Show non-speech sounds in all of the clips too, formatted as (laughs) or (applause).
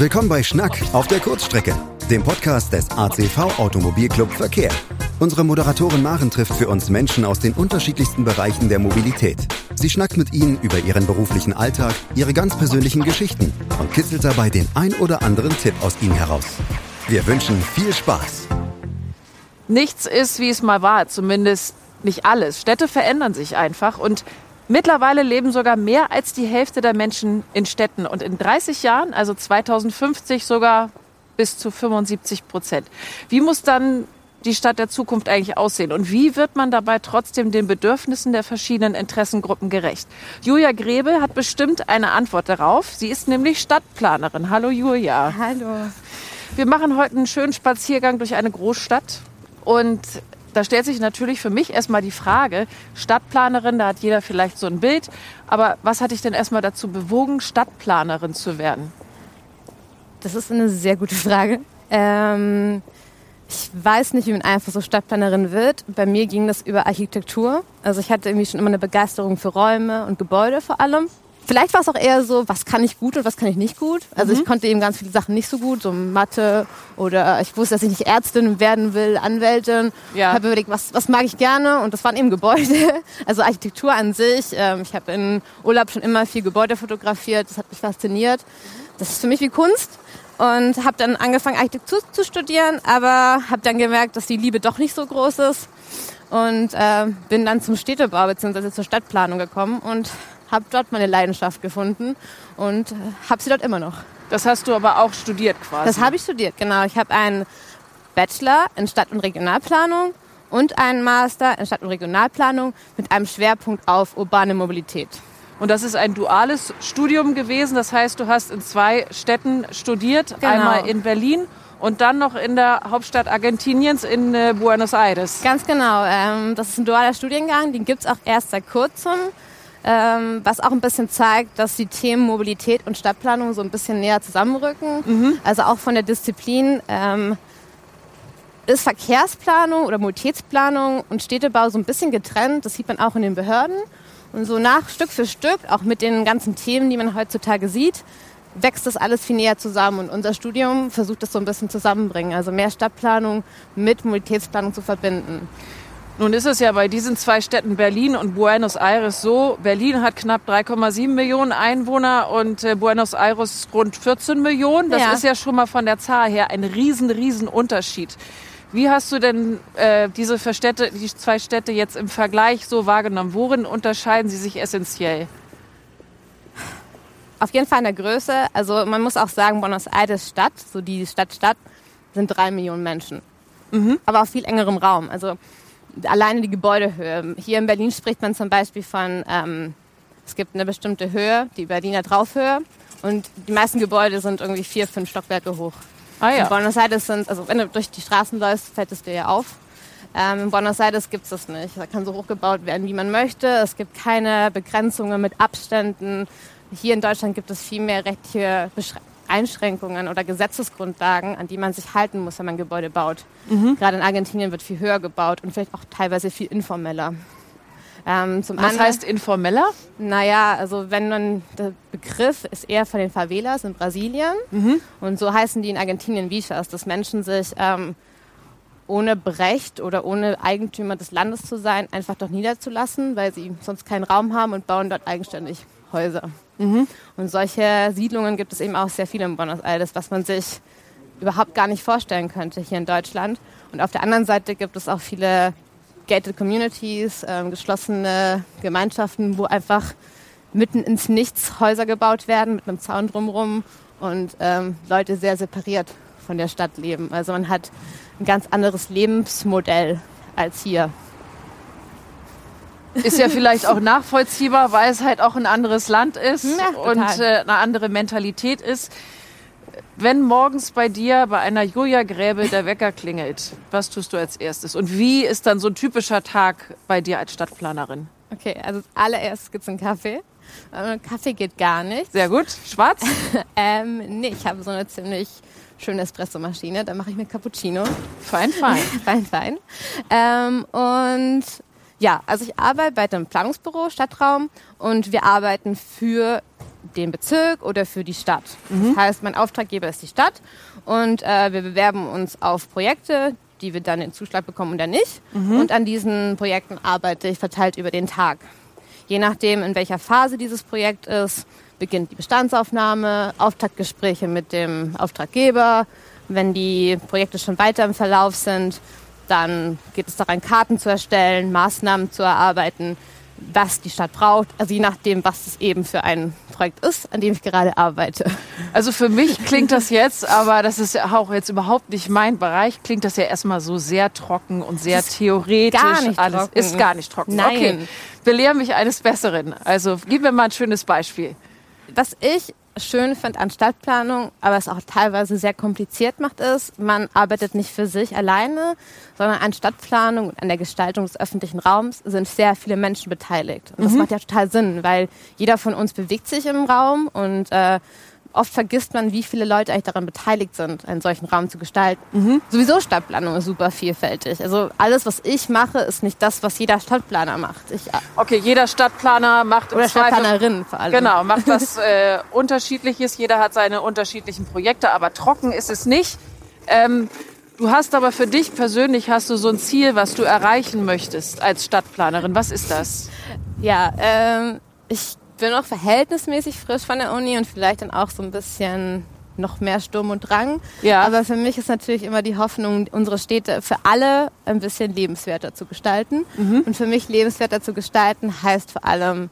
Willkommen bei Schnack auf der Kurzstrecke, dem Podcast des ACV Automobilclub Verkehr. Unsere Moderatorin Maren trifft für uns Menschen aus den unterschiedlichsten Bereichen der Mobilität. Sie schnackt mit ihnen über ihren beruflichen Alltag, ihre ganz persönlichen Geschichten und kitzelt dabei den ein oder anderen Tipp aus ihnen heraus. Wir wünschen viel Spaß. Nichts ist, wie es mal war, zumindest nicht alles. Städte verändern sich einfach und mittlerweile leben sogar mehr als die Hälfte der Menschen in Städten und in 30 Jahren, also 2050 sogar bis zu 75 Prozent. Wie muss dann die Stadt der Zukunft eigentlich aussehen? Und wie wird man dabei trotzdem den Bedürfnissen der verschiedenen Interessengruppen gerecht? Julia Grebel hat bestimmt eine Antwort darauf. Sie ist nämlich Stadtplanerin. Hallo Julia. Hallo. Wir machen heute einen schönen Spaziergang durch eine Großstadt. Und da stellt sich natürlich für mich erstmal die Frage, Stadtplanerin, da hat jeder vielleicht so ein Bild, aber was hat dich denn erstmal dazu bewogen, Stadtplanerin zu werden? Das ist eine sehr gute Frage. Ähm, ich weiß nicht, wie man einfach so Stadtplanerin wird. Bei mir ging das über Architektur. Also ich hatte irgendwie schon immer eine Begeisterung für Räume und Gebäude vor allem. Vielleicht war es auch eher so, was kann ich gut und was kann ich nicht gut. Also mhm. ich konnte eben ganz viele Sachen nicht so gut, so Mathe oder ich wusste, dass ich nicht Ärztin werden will, Anwältin. Ja. Habe überlegt, was, was mag ich gerne und das waren eben Gebäude. (laughs) Also Architektur an sich. Ähm, ich habe in Urlaub schon immer viel Gebäude fotografiert, das hat mich fasziniert. Das ist für mich wie Kunst und habe dann angefangen Architektur zu studieren, aber habe dann gemerkt, dass die Liebe doch nicht so groß ist und äh, bin dann zum Städtebau bzw. zur Stadtplanung gekommen und habe dort meine Leidenschaft gefunden und äh, habe sie dort immer noch. Das hast du aber auch studiert quasi? Das habe ich studiert, genau. Ich habe einen Bachelor in Stadt- und Regionalplanung und einen Master in Stadt- und Regionalplanung mit einem Schwerpunkt auf urbane Mobilität. Und das ist ein duales Studium gewesen. Das heißt, du hast in zwei Städten studiert. Genau. Einmal in Berlin und dann noch in der Hauptstadt Argentiniens in äh, Buenos Aires. Ganz genau. Ähm, das ist ein dualer Studiengang. Den gibt es auch erst seit kurzem ähm, was auch ein bisschen zeigt, dass die Themen Mobilität und Stadtplanung so ein bisschen näher zusammenrücken. Mhm. Also auch von der Disziplin ähm, ist Verkehrsplanung oder Mobilitätsplanung und Städtebau so ein bisschen getrennt. Das sieht man auch in den Behörden. Und so nach Stück für Stück, auch mit den ganzen Themen, die man heutzutage sieht, wächst das alles viel näher zusammen. Und unser Studium versucht das so ein bisschen zusammenbringen, also mehr Stadtplanung mit Mobilitätsplanung zu verbinden. Nun ist es ja bei diesen zwei Städten Berlin und Buenos Aires so. Berlin hat knapp 3,7 Millionen Einwohner und äh, Buenos Aires rund 14 Millionen. Das ja. ist ja schon mal von der Zahl her ein riesen, riesen Unterschied. Wie hast du denn äh, diese Städte, die zwei Städte jetzt im Vergleich so wahrgenommen? Worin unterscheiden sie sich essentiell? Auf jeden Fall in der Größe. Also man muss auch sagen, Buenos Aires Stadt, so die Stadt Stadt, sind drei Millionen Menschen. Mhm. Aber auf viel engerem Raum. Also alleine die Gebäudehöhe. Hier in Berlin spricht man zum Beispiel von, ähm, es gibt eine bestimmte Höhe, die Berliner Draufhöhe. Und die meisten Gebäude sind irgendwie vier, fünf Stockwerke hoch. Ah, ja. In Buenos Aires sind, also wenn du durch die Straßen läufst, fällt es dir ja auf. Ähm, in Buenos Aires gibt es das nicht. Da kann so hochgebaut werden, wie man möchte. Es gibt keine Begrenzungen mit Abständen. Hier in Deutschland gibt es viel mehr rechtliche Einschränkungen oder Gesetzesgrundlagen, an die man sich halten muss, wenn man Gebäude baut. Mhm. Gerade in Argentinien wird viel höher gebaut und vielleicht auch teilweise viel informeller. Ähm, Was anderen, heißt informeller? Naja, also wenn man, der Begriff ist eher von den Favelas in Brasilien mhm. und so heißen die in Argentinien Vichas, dass Menschen sich ähm, ohne Brecht oder ohne Eigentümer des Landes zu sein, einfach dort niederzulassen, weil sie sonst keinen Raum haben und bauen dort eigenständig Häuser. Mhm. Und solche Siedlungen gibt es eben auch sehr viele in Buenos Aires, was man sich überhaupt gar nicht vorstellen könnte hier in Deutschland. Und auf der anderen Seite gibt es auch viele gated communities, äh, geschlossene Gemeinschaften, wo einfach mitten ins Nichts Häuser gebaut werden mit einem Zaun drumherum und ähm, Leute sehr separiert von der Stadt leben. Also man hat ein ganz anderes Lebensmodell als hier. Ist ja vielleicht auch nachvollziehbar, weil es halt auch ein anderes Land ist ja, und äh, eine andere Mentalität ist. Wenn morgens bei dir bei einer Julia Gräbel der Wecker klingelt, was tust du als erstes? Und wie ist dann so ein typischer Tag bei dir als Stadtplanerin? Okay, also allererst gibt es einen Kaffee. Äh, Kaffee geht gar nicht. Sehr gut. Schwarz? (laughs) ähm, nee, ich habe so eine ziemlich schöne Espressomaschine. Da mache ich mir Cappuccino. Fein, fein. (laughs) fein, fein. Ähm, und ja, also ich arbeite bei einem Planungsbüro Stadtraum und wir arbeiten für den Bezirk oder für die Stadt. Mhm. Das heißt, mein Auftraggeber ist die Stadt und äh, wir bewerben uns auf Projekte, die wir dann den Zuschlag bekommen oder nicht. Mhm. Und an diesen Projekten arbeite ich verteilt über den Tag. Je nachdem, in welcher Phase dieses Projekt ist, beginnt die Bestandsaufnahme, Auftaktgespräche mit dem Auftraggeber. Wenn die Projekte schon weiter im Verlauf sind, dann geht es daran, Karten zu erstellen, Maßnahmen zu erarbeiten, was die Stadt braucht. Also je nachdem, was es eben für ein Projekt ist, an dem ich gerade arbeite. Also für mich klingt das jetzt, aber das ist ja auch jetzt überhaupt nicht mein Bereich, klingt das ja erstmal so sehr trocken und sehr theoretisch. Gar nicht alles trocken. ist gar nicht trocken. Nein. Okay. Belehre mich eines Besseren. Also gib mir mal ein schönes Beispiel. Was ich schön finde an Stadtplanung, aber es auch teilweise sehr kompliziert macht, ist, man arbeitet nicht für sich alleine, sondern an Stadtplanung und an der Gestaltung des öffentlichen Raums sind sehr viele Menschen beteiligt. Und das mhm. macht ja total Sinn, weil jeder von uns bewegt sich im Raum und äh, oft vergisst man, wie viele Leute eigentlich daran beteiligt sind, einen solchen Raum zu gestalten. Mhm. Sowieso Stadtplanung ist super vielfältig. Also alles, was ich mache, ist nicht das, was jeder Stadtplaner macht. Ich, äh, okay, jeder Stadtplaner macht oder Stadtplanerin vor allem. Genau, macht (laughs) was äh, Unterschiedliches. Jeder hat seine unterschiedlichen Projekte, aber trocken ist es nicht. Ähm, du hast aber für dich persönlich hast du so ein Ziel, was du erreichen möchtest als Stadtplanerin. Was ist das? Ja, ähm, ich bin noch verhältnismäßig frisch von der Uni und vielleicht dann auch so ein bisschen noch mehr Sturm und Drang. Ja. Aber für mich ist natürlich immer die Hoffnung, unsere Städte für alle ein bisschen lebenswerter zu gestalten. Mhm. Und für mich lebenswerter zu gestalten heißt vor allem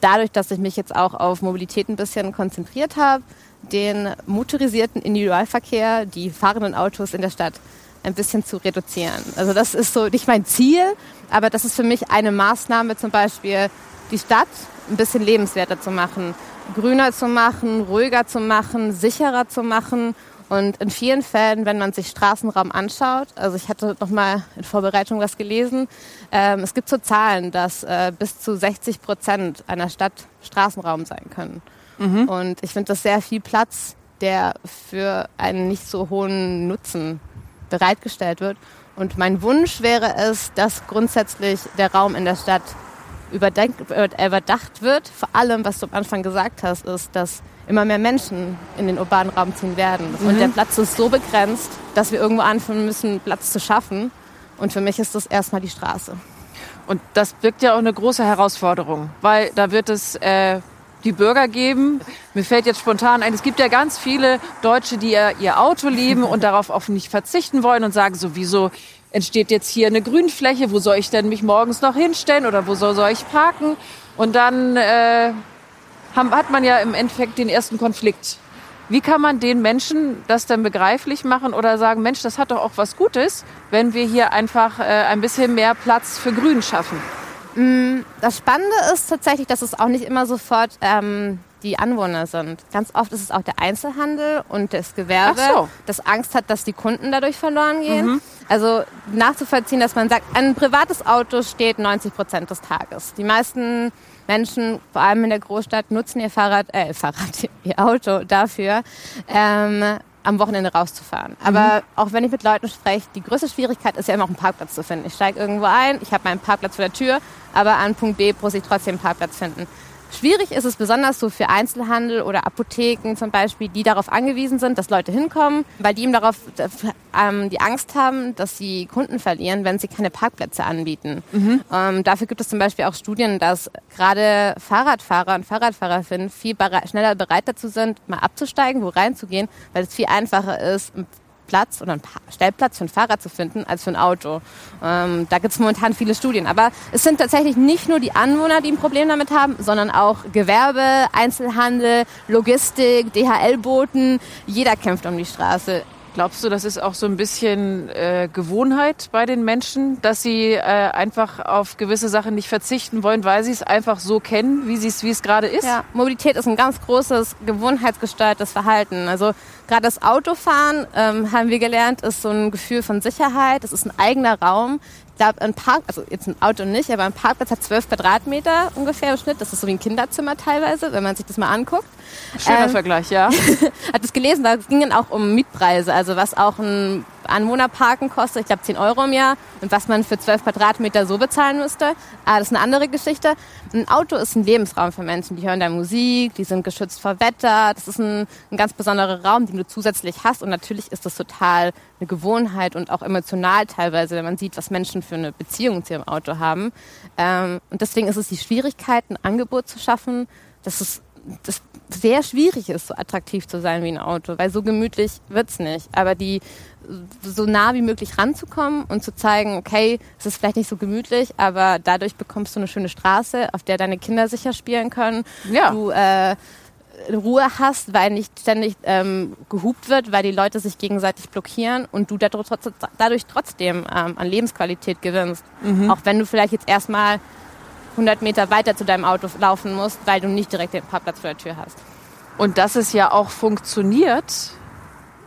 dadurch, dass ich mich jetzt auch auf Mobilität ein bisschen konzentriert habe, den motorisierten Individualverkehr, die fahrenden Autos in der Stadt ein bisschen zu reduzieren. Also das ist so nicht mein Ziel, aber das ist für mich eine Maßnahme, zum Beispiel die Stadt ein bisschen lebenswerter zu machen, grüner zu machen, ruhiger zu machen, sicherer zu machen. Und in vielen Fällen, wenn man sich Straßenraum anschaut, also ich hatte noch mal in Vorbereitung was gelesen, ähm, es gibt so Zahlen, dass äh, bis zu 60 Prozent einer Stadt Straßenraum sein können. Mhm. Und ich finde das sehr viel Platz, der für einen nicht so hohen Nutzen bereitgestellt wird. Und mein Wunsch wäre es, dass grundsätzlich der Raum in der Stadt überdacht wird. Vor allem, was du am Anfang gesagt hast, ist, dass immer mehr Menschen in den urbanen Raum ziehen werden. Mhm. Und der Platz ist so begrenzt, dass wir irgendwo anfangen müssen, Platz zu schaffen. Und für mich ist das erstmal die Straße. Und das birgt ja auch eine große Herausforderung, weil da wird es äh, die Bürger geben. Mir fällt jetzt spontan ein, es gibt ja ganz viele Deutsche, die ihr Auto lieben und darauf auch nicht verzichten wollen und sagen sowieso, entsteht jetzt hier eine Grünfläche, wo soll ich denn mich morgens noch hinstellen oder wo soll, soll ich parken? Und dann äh, hat man ja im Endeffekt den ersten Konflikt. Wie kann man den Menschen das denn begreiflich machen oder sagen, Mensch, das hat doch auch was Gutes, wenn wir hier einfach äh, ein bisschen mehr Platz für Grün schaffen? Mm, das Spannende ist tatsächlich, dass es auch nicht immer sofort ähm, die Anwohner sind. Ganz oft ist es auch der Einzelhandel und das Gewerbe, so. das Angst hat, dass die Kunden dadurch verloren gehen. Mhm. Also nachzuvollziehen, dass man sagt, ein privates Auto steht 90 Prozent des Tages. Die meisten Menschen, vor allem in der Großstadt, nutzen ihr Fahrrad, äh, Fahrrad, (laughs) ihr Auto dafür, ähm, am Wochenende rauszufahren. Aber mhm. auch wenn ich mit Leuten spreche, die größte Schwierigkeit ist ja immer auch einen Parkplatz zu finden. Ich steige irgendwo ein, ich habe meinen Parkplatz vor der Tür, aber an Punkt B muss ich trotzdem einen Parkplatz finden. Schwierig ist es besonders so für Einzelhandel oder Apotheken zum Beispiel, die darauf angewiesen sind, dass Leute hinkommen, weil die eben darauf ähm, die Angst haben, dass sie Kunden verlieren, wenn sie keine Parkplätze anbieten. Mhm. Ähm, dafür gibt es zum Beispiel auch Studien, dass gerade Fahrradfahrer und Fahrradfahrerinnen viel schneller bereit dazu sind, mal abzusteigen, wo reinzugehen, weil es viel einfacher ist, Platz oder einen Stellplatz für ein Fahrrad zu finden als für ein Auto. Ähm, da gibt es momentan viele Studien. Aber es sind tatsächlich nicht nur die Anwohner, die ein Problem damit haben, sondern auch Gewerbe, Einzelhandel, Logistik, DHL-Boten. Jeder kämpft um die Straße. Glaubst du, das ist auch so ein bisschen äh, Gewohnheit bei den Menschen, dass sie äh, einfach auf gewisse Sachen nicht verzichten wollen, weil sie es einfach so kennen, wie es wie es gerade ist? Ja, Mobilität ist ein ganz großes gewohnheitsgesteuertes Verhalten. Also gerade das Autofahren ähm, haben wir gelernt, ist so ein Gefühl von Sicherheit. Es ist ein eigener Raum, glaube, ein Park, also jetzt ein Auto nicht, aber ein Parkplatz hat zwölf Quadratmeter ungefähr im Schnitt. Das ist so wie ein Kinderzimmer teilweise, wenn man sich das mal anguckt. Schöner ähm, Vergleich, ja. (laughs) hat es gelesen, da ging dann auch um Mietpreise, also was auch ein Anwohnerparken kostet, ich glaube 10 Euro im Jahr und was man für 12 Quadratmeter so bezahlen müsste. Aber das ist eine andere Geschichte. Ein Auto ist ein Lebensraum für Menschen, die hören da Musik, die sind geschützt vor Wetter, das ist ein, ein ganz besonderer Raum, den du zusätzlich hast. Und natürlich ist das total eine Gewohnheit und auch emotional teilweise, wenn man sieht, was Menschen für eine Beziehung zu ihrem Auto haben. Ähm, und deswegen ist es die Schwierigkeit, ein Angebot zu schaffen, dass es das sehr schwierig ist, so attraktiv zu sein wie ein Auto, weil so gemütlich wird's nicht. Aber die so nah wie möglich ranzukommen und zu zeigen, okay, es ist vielleicht nicht so gemütlich, aber dadurch bekommst du eine schöne Straße, auf der deine Kinder sicher spielen können. Ja. Du äh, Ruhe hast, weil nicht ständig ähm, gehupt wird, weil die Leute sich gegenseitig blockieren und du dadurch trotzdem ähm, an Lebensqualität gewinnst. Mhm. Auch wenn du vielleicht jetzt erstmal 100 Meter weiter zu deinem Auto laufen musst, weil du nicht direkt den Parkplatz vor der Tür hast. Und dass es ja auch funktioniert,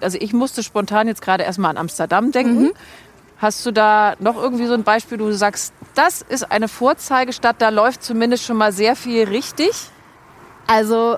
also ich musste spontan jetzt gerade erstmal an Amsterdam denken. Mhm. Hast du da noch irgendwie so ein Beispiel, wo du sagst, das ist eine Vorzeigestadt, da läuft zumindest schon mal sehr viel richtig? Also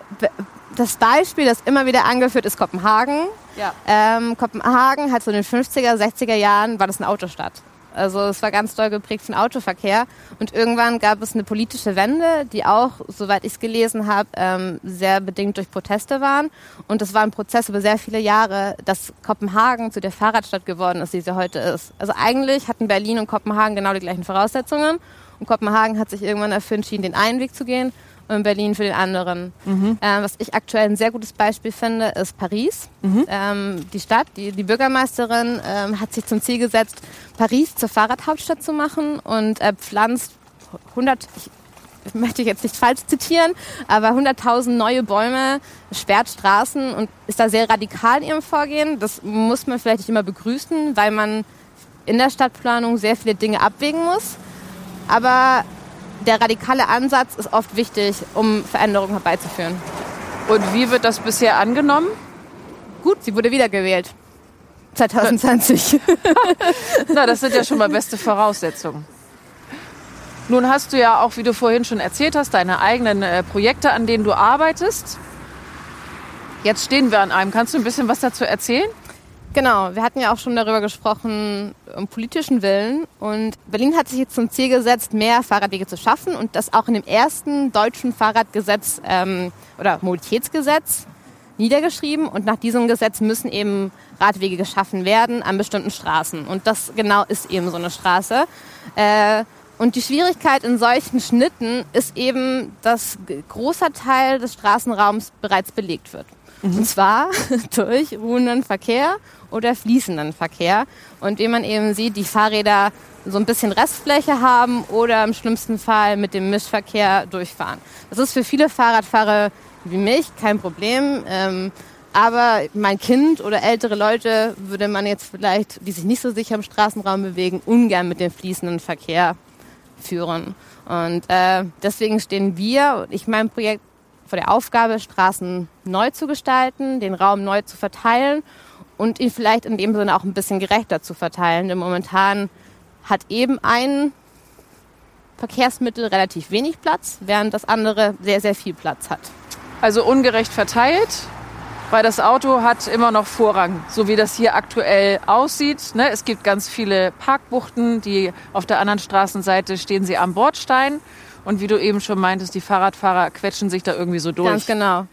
das Beispiel, das immer wieder angeführt ist Kopenhagen. Ja. Ähm, Kopenhagen hat so in den 50er, 60er Jahren war das eine Autostadt. Also es war ganz doll geprägt von Autoverkehr. Und irgendwann gab es eine politische Wende, die auch, soweit ich es gelesen habe, ähm, sehr bedingt durch Proteste waren. Und es war ein Prozess über sehr viele Jahre, dass Kopenhagen zu der Fahrradstadt geworden ist, die sie heute ist. Also eigentlich hatten Berlin und Kopenhagen genau die gleichen Voraussetzungen. Und Kopenhagen hat sich irgendwann dafür entschieden, den einen Weg zu gehen und Berlin für den anderen. Mhm. Ähm, was ich aktuell ein sehr gutes Beispiel finde, ist Paris. Mhm. Ähm, die Stadt, die, die Bürgermeisterin ähm, hat sich zum Ziel gesetzt, Paris zur Fahrradhauptstadt zu machen und äh, pflanzt 100, ich möchte jetzt nicht falsch zitieren, aber 100.000 neue Bäume, sperrt Straßen und ist da sehr radikal in ihrem Vorgehen. Das muss man vielleicht nicht immer begrüßen, weil man in der Stadtplanung sehr viele Dinge abwägen muss. Aber der radikale Ansatz ist oft wichtig, um Veränderungen herbeizuführen. Und wie wird das bisher angenommen? Gut, sie wurde wiedergewählt. 2020. (laughs) Na, das sind ja schon mal beste Voraussetzungen. Nun hast du ja auch, wie du vorhin schon erzählt hast, deine eigenen äh, Projekte, an denen du arbeitest. Jetzt stehen wir an einem. Kannst du ein bisschen was dazu erzählen? Genau, wir hatten ja auch schon darüber gesprochen, um politischen Willen. Und Berlin hat sich jetzt zum Ziel gesetzt, mehr Fahrradwege zu schaffen und das auch in dem ersten deutschen Fahrradgesetz ähm, oder Mobilitätsgesetz niedergeschrieben. Und nach diesem Gesetz müssen eben Radwege geschaffen werden an bestimmten Straßen. Und das genau ist eben so eine Straße. Äh, und die Schwierigkeit in solchen Schnitten ist eben, dass großer Teil des Straßenraums bereits belegt wird. Mhm. Und zwar (laughs) durch ruhenden Verkehr oder fließenden Verkehr. Und wie man eben sieht, die Fahrräder so ein bisschen Restfläche haben oder im schlimmsten Fall mit dem Mischverkehr durchfahren. Das ist für viele Fahrradfahrer wie mich kein Problem. Ähm, aber mein Kind oder ältere Leute würde man jetzt vielleicht, die sich nicht so sicher im Straßenraum bewegen, ungern mit dem fließenden Verkehr führen. Und äh, deswegen stehen wir, ich mein Projekt vor der Aufgabe, Straßen neu zu gestalten, den Raum neu zu verteilen und ihn vielleicht in dem Sinne auch ein bisschen gerechter zu verteilen. Denn momentan hat eben ein Verkehrsmittel relativ wenig Platz, während das andere sehr, sehr viel Platz hat. Also ungerecht verteilt, weil das Auto hat immer noch Vorrang, so wie das hier aktuell aussieht. Ne? Es gibt ganz viele Parkbuchten, die auf der anderen Straßenseite stehen sie am Bordstein. Und wie du eben schon meintest, die Fahrradfahrer quetschen sich da irgendwie so durch. Ganz genau.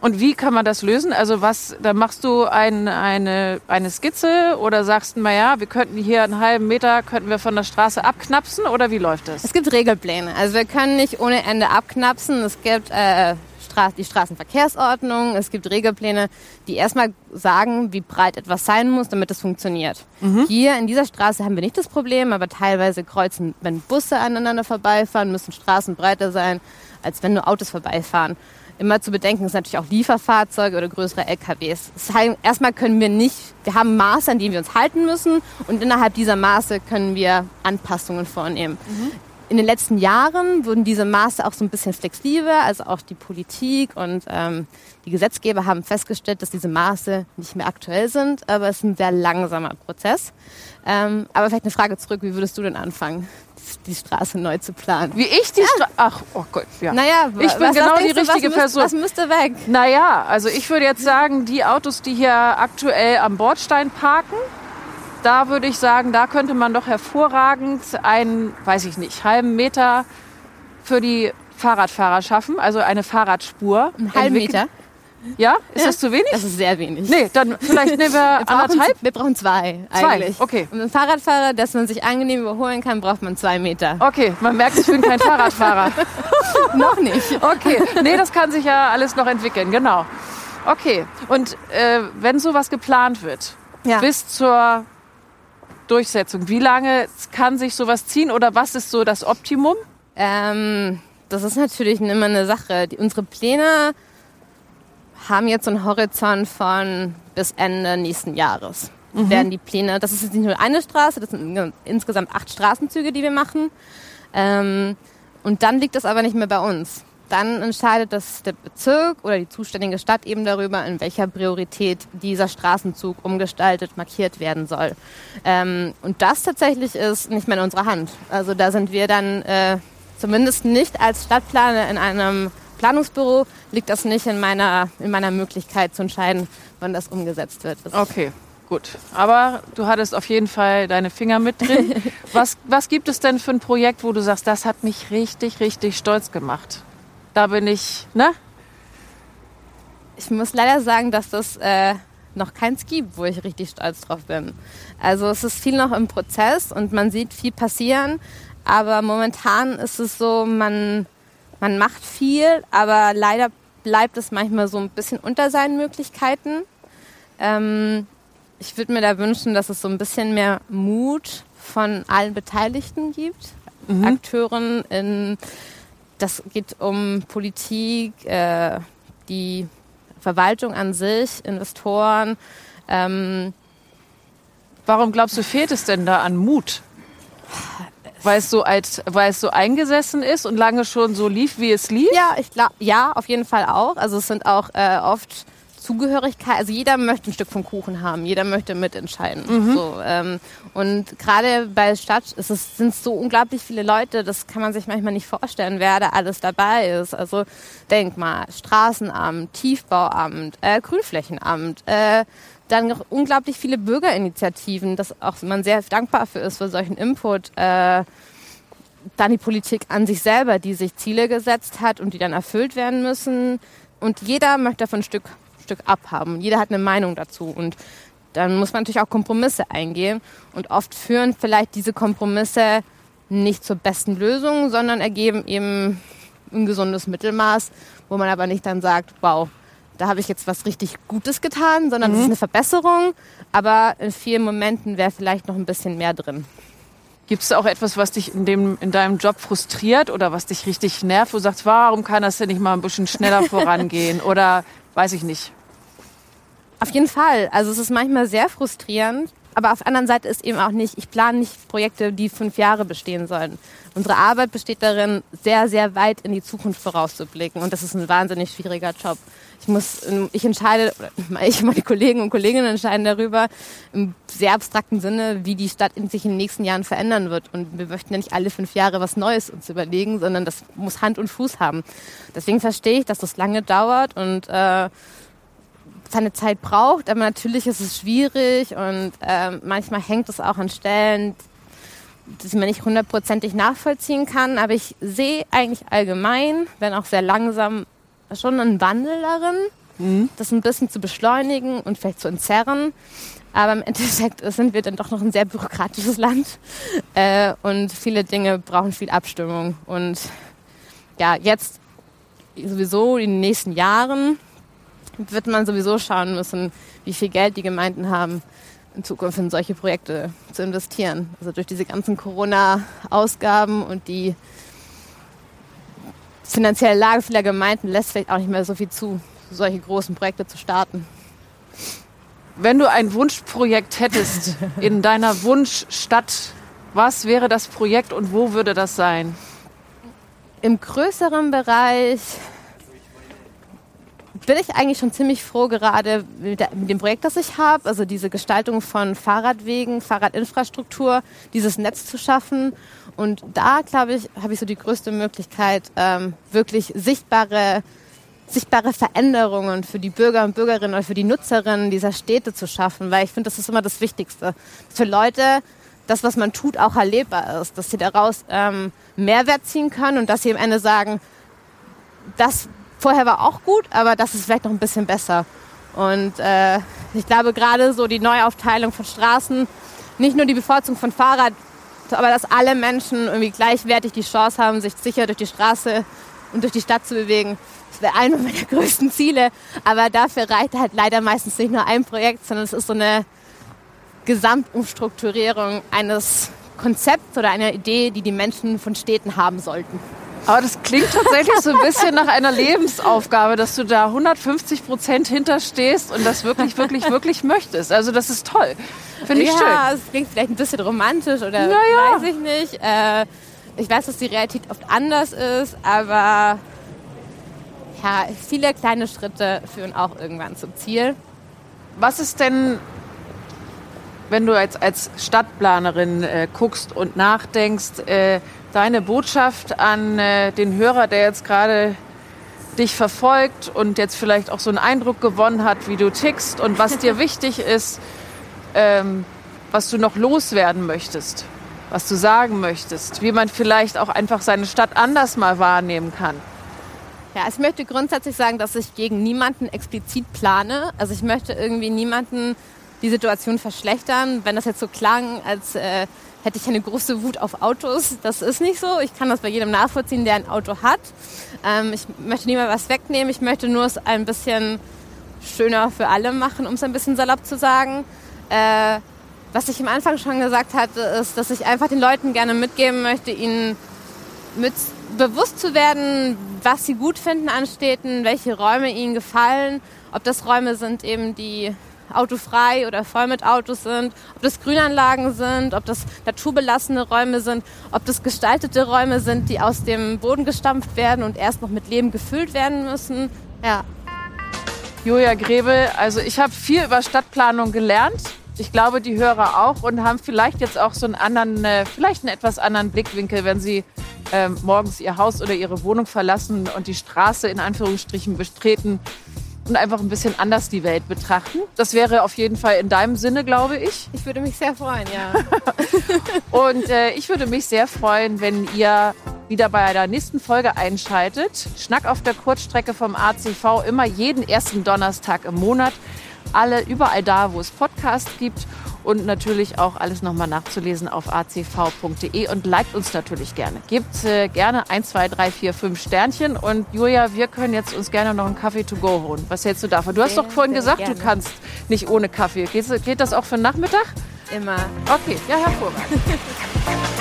Und wie kann man das lösen? Also was, da machst du ein, eine, eine Skizze oder sagst du, naja, wir könnten hier einen halben Meter, könnten wir von der Straße abknapsen oder wie läuft das? Es gibt Regelpläne. Also wir können nicht ohne Ende abknapsen. Es gibt äh, die Straßenverkehrsordnung, es gibt Regelpläne, die erstmal sagen, wie breit etwas sein muss, damit es funktioniert. Mhm. Hier in dieser Straße haben wir nicht das Problem, aber teilweise kreuzen, wenn Busse aneinander vorbeifahren, müssen Straßen breiter sein, als wenn nur Autos vorbeifahren immer zu bedenken ist natürlich auch Lieferfahrzeuge oder größere LKWs. Das heißt, erstmal können wir nicht, wir haben Maße, an denen wir uns halten müssen und innerhalb dieser Maße können wir Anpassungen vornehmen. Mhm. In den letzten Jahren wurden diese Maße auch so ein bisschen flexibler, also auch die Politik und ähm, die Gesetzgeber haben festgestellt, dass diese Maße nicht mehr aktuell sind, aber es ist ein sehr langsamer Prozess. Ähm, aber vielleicht eine Frage zurück, wie würdest du denn anfangen, die Straße neu zu planen? Wie ich die ja. Straße. Ach, oh Gott, ja. Naja, ich bin was, genau was die richtige du, was Person. was müsste weg? Naja, also ich würde jetzt sagen, die Autos, die hier aktuell am Bordstein parken, da würde ich sagen, da könnte man doch hervorragend einen, weiß ich nicht, halben Meter für die Fahrradfahrer schaffen, also eine Fahrradspur. Einen halben Meter? Ja? Ist ja? das zu wenig? Das ist sehr wenig. Nee, dann vielleicht nehmen wir, (laughs) wir anderthalb. Wir brauchen zwei, zwei eigentlich. okay. Und ein Fahrradfahrer, dass man sich angenehm überholen kann, braucht man zwei Meter. Okay, man merkt, ich bin kein Fahrradfahrer. (laughs) noch nicht. Okay, nee, das kann sich ja alles noch entwickeln, genau. Okay, und äh, wenn sowas geplant wird, ja. bis zur Durchsetzung, wie lange kann sich sowas ziehen oder was ist so das Optimum? Ähm, das ist natürlich immer eine Sache. Unsere Pläne haben jetzt einen Horizont von bis Ende nächsten Jahres. Mhm. Werden die Pläne, das ist jetzt nicht nur eine Straße, das sind insgesamt acht Straßenzüge, die wir machen. Ähm, und dann liegt das aber nicht mehr bei uns dann entscheidet das der Bezirk oder die zuständige Stadt eben darüber, in welcher Priorität dieser Straßenzug umgestaltet, markiert werden soll. Ähm, und das tatsächlich ist nicht mehr in unserer Hand. Also da sind wir dann äh, zumindest nicht als Stadtplaner in einem Planungsbüro, liegt das nicht in meiner, in meiner Möglichkeit zu entscheiden, wann das umgesetzt wird. Das okay. Gut, aber du hattest auf jeden Fall deine Finger mit drin. (laughs) Was, was gibt es denn für ein Projekt, wo du sagst, das hat mich richtig, richtig stolz gemacht? Da bin ich, ne? Ich muss leider sagen, dass das äh, noch keins gibt, wo ich richtig stolz drauf bin. Also es ist viel noch im Prozess und man sieht viel passieren, aber momentan ist es so, man, man macht viel, aber leider bleibt es manchmal so ein bisschen unter seinen Möglichkeiten. Ähm, ich würde mir da wünschen, dass es so ein bisschen mehr Mut von allen Beteiligten gibt, mhm. Akteuren in das geht um Politik, äh, die Verwaltung an sich, Investoren. Ähm, Warum glaubst du, fehlt es denn da an Mut? Weil es, so alt, weil es so eingesessen ist und lange schon so lief, wie es lief? Ja, ich glaube, ja, auf jeden Fall auch. Also es sind auch äh, oft Zugehörigkeit, also jeder möchte ein Stück vom Kuchen haben, jeder möchte mitentscheiden. Mhm. So, ähm, und gerade bei Stadt sind es so unglaublich viele Leute, das kann man sich manchmal nicht vorstellen, wer da alles dabei ist. Also denk mal, Straßenamt, Tiefbauamt, äh, Grünflächenamt, äh, dann noch unglaublich viele Bürgerinitiativen, dass auch man sehr dankbar für ist, für solchen Input. Äh, dann die Politik an sich selber, die sich Ziele gesetzt hat und die dann erfüllt werden müssen. Und jeder möchte davon ein Stück Stück abhaben. Jeder hat eine Meinung dazu und dann muss man natürlich auch Kompromisse eingehen. Und oft führen vielleicht diese Kompromisse nicht zur besten Lösung, sondern ergeben eben ein gesundes Mittelmaß, wo man aber nicht dann sagt, wow, da habe ich jetzt was richtig Gutes getan, sondern es mhm. ist eine Verbesserung, aber in vielen Momenten wäre vielleicht noch ein bisschen mehr drin. Gibt es auch etwas, was dich in, dem, in deinem Job frustriert oder was dich richtig nervt, wo du sagst, warum kann das denn nicht mal ein bisschen schneller (laughs) vorangehen oder weiß ich nicht? Auf jeden Fall. Also es ist manchmal sehr frustrierend. Aber auf der anderen Seite ist eben auch nicht, ich plane nicht Projekte, die fünf Jahre bestehen sollen. Unsere Arbeit besteht darin, sehr, sehr weit in die Zukunft vorauszublicken. Und das ist ein wahnsinnig schwieriger Job. Ich muss, ich entscheide, (laughs) ich und meine Kollegen und Kolleginnen entscheiden darüber, im sehr abstrakten Sinne, wie die Stadt in sich in den nächsten Jahren verändern wird. Und wir möchten ja nicht alle fünf Jahre was Neues uns überlegen, sondern das muss Hand und Fuß haben. Deswegen verstehe ich, dass das lange dauert und äh, seine Zeit braucht, aber natürlich ist es schwierig und äh, manchmal hängt es auch an Stellen, die man nicht hundertprozentig nachvollziehen kann. Aber ich sehe eigentlich allgemein, wenn auch sehr langsam, schon einen Wandel darin, mhm. das ein bisschen zu beschleunigen und vielleicht zu entzerren. Aber im Endeffekt (laughs) sind wir dann doch noch ein sehr bürokratisches Land äh, und viele Dinge brauchen viel Abstimmung. Und ja, jetzt sowieso in den nächsten Jahren wird man sowieso schauen müssen, wie viel Geld die Gemeinden haben, in Zukunft in solche Projekte zu investieren. Also durch diese ganzen Corona-Ausgaben und die finanzielle Lage vieler Gemeinden lässt vielleicht auch nicht mehr so viel zu, solche großen Projekte zu starten. Wenn du ein Wunschprojekt hättest in deiner Wunschstadt, Was wäre das Projekt und wo würde das sein? Im größeren Bereich bin ich eigentlich schon ziemlich froh gerade mit, dem Projekt, das ich habe, also diese Gestaltung von Fahrradwegen, Fahrradinfrastruktur, dieses Netz zu schaffen. Und da, glaube ich, habe ich so die größte Möglichkeit, ähm, wirklich sichtbare, sichtbare Veränderungen für die Bürger und Bürgerinnen oder für die Nutzerinnen dieser Städte zu schaffen, weil ich finde, das ist immer das Wichtigste. Für Leute das, was man tut, auch erlebbar ist, dass sie daraus ähm, Mehrwert ziehen können und dass sie am Ende sagen, das vorher war auch gut, aber das ist vielleicht noch ein bisschen besser. Und äh, ich glaube gerade so die Neuaufteilung von Straßen, nicht nur die Bevorzugung von Fahrrad, aber dass alle Menschen irgendwie gleichwertig die Chance haben, sich sicher durch die Straße und durch die Stadt zu bewegen. Das wäre einer (laughs) meiner größten Ziele. Aber dafür reicht halt leider meistens nicht nur ein Projekt, sondern es ist so eine Gesamtumstrukturierung eines Konzepts oder einer Idee, die die Menschen von Städten haben sollten. Aber das klingt tatsächlich so ein bisschen nach einer Lebensaufgabe, dass du da 150 Prozent hinterstehst und das wirklich, wirklich, wirklich möchtest. Also das ist toll. Finde ich ja, schön. Ja, es klingt vielleicht ein bisschen romantisch oder naja. weiß ich nicht. Äh, ich weiß, dass die Realität oft anders ist, aber ja, viele kleine Schritte führen auch irgendwann zum Ziel. Was ist denn, wenn du jetzt als Stadtplanerin äh, guckst und nachdenkst, äh, deine Botschaft an äh, den Hörer, der jetzt gerade dich verfolgt und jetzt vielleicht auch so einen Eindruck gewonnen hat, wie du tickst und was dir (laughs) wichtig ist, ähm, was du noch loswerden möchtest, was du sagen möchtest, wie man vielleicht auch einfach seine Stadt anders mal wahrnehmen kann. Ja, ich möchte grundsätzlich sagen, dass ich gegen niemanden explizit plane. Also ich möchte irgendwie niemanden die Situation verschlechtern. Wenn das jetzt so klang, als äh, hätte ich eine große Wut auf Autos. Das ist nicht so. Ich kann das bei jedem nachvollziehen, der ein Auto hat. Ähm, ich möchte niemand was wegnehmen. Ich möchte nur es ein bisschen schöner für alle machen, um es ein bisschen salopp zu sagen. Äh, was ich am Anfang schon gesagt hatte, ist, dass ich einfach den Leuten gerne mitgeben möchte, ihnen mit bewusst zu werden, was sie gut finden an Städten, welche Räume ihnen gefallen, ob das Räume sind eben, die autofrei oder voll mit Autos sind, ob das Grünanlagen sind, ob das naturbelassene Räume sind, ob das gestaltete Räume sind, die aus dem Boden gestampft werden und erst noch mit Leben gefüllt werden müssen. Ja. Julia Grebel, also ich habe viel über Stadtplanung gelernt. Ich glaube, die Hörer auch und haben vielleicht jetzt auch so einen anderen, äh, vielleicht einen etwas anderen Blickwinkel, wenn sie äh, morgens ihr Haus oder ihre Wohnung verlassen und die Straße in Anführungsstrichen betreten und einfach ein bisschen anders die Welt betrachten. Das wäre auf jeden Fall in deinem Sinne, glaube ich. Ich würde mich sehr freuen, ja. (laughs) und äh, ich würde mich sehr freuen, wenn ihr wieder bei der nächsten Folge einschaltet. Schnack auf der Kurzstrecke vom ACV immer jeden ersten Donnerstag im Monat. Alle überall da, wo es Podcasts gibt und natürlich auch alles nochmal nachzulesen auf acv.de und liked uns natürlich gerne. Gebt äh, gerne 1, 2, 3, 4, 5 Sternchen und Julia, wir können jetzt uns gerne noch einen Kaffee to go holen. Was hältst du davon? Du hast sehr, doch vorhin gesagt, gerne. du kannst nicht ohne Kaffee. Geht, geht das auch für den Nachmittag? Immer. Okay, ja, hervorragend. (laughs)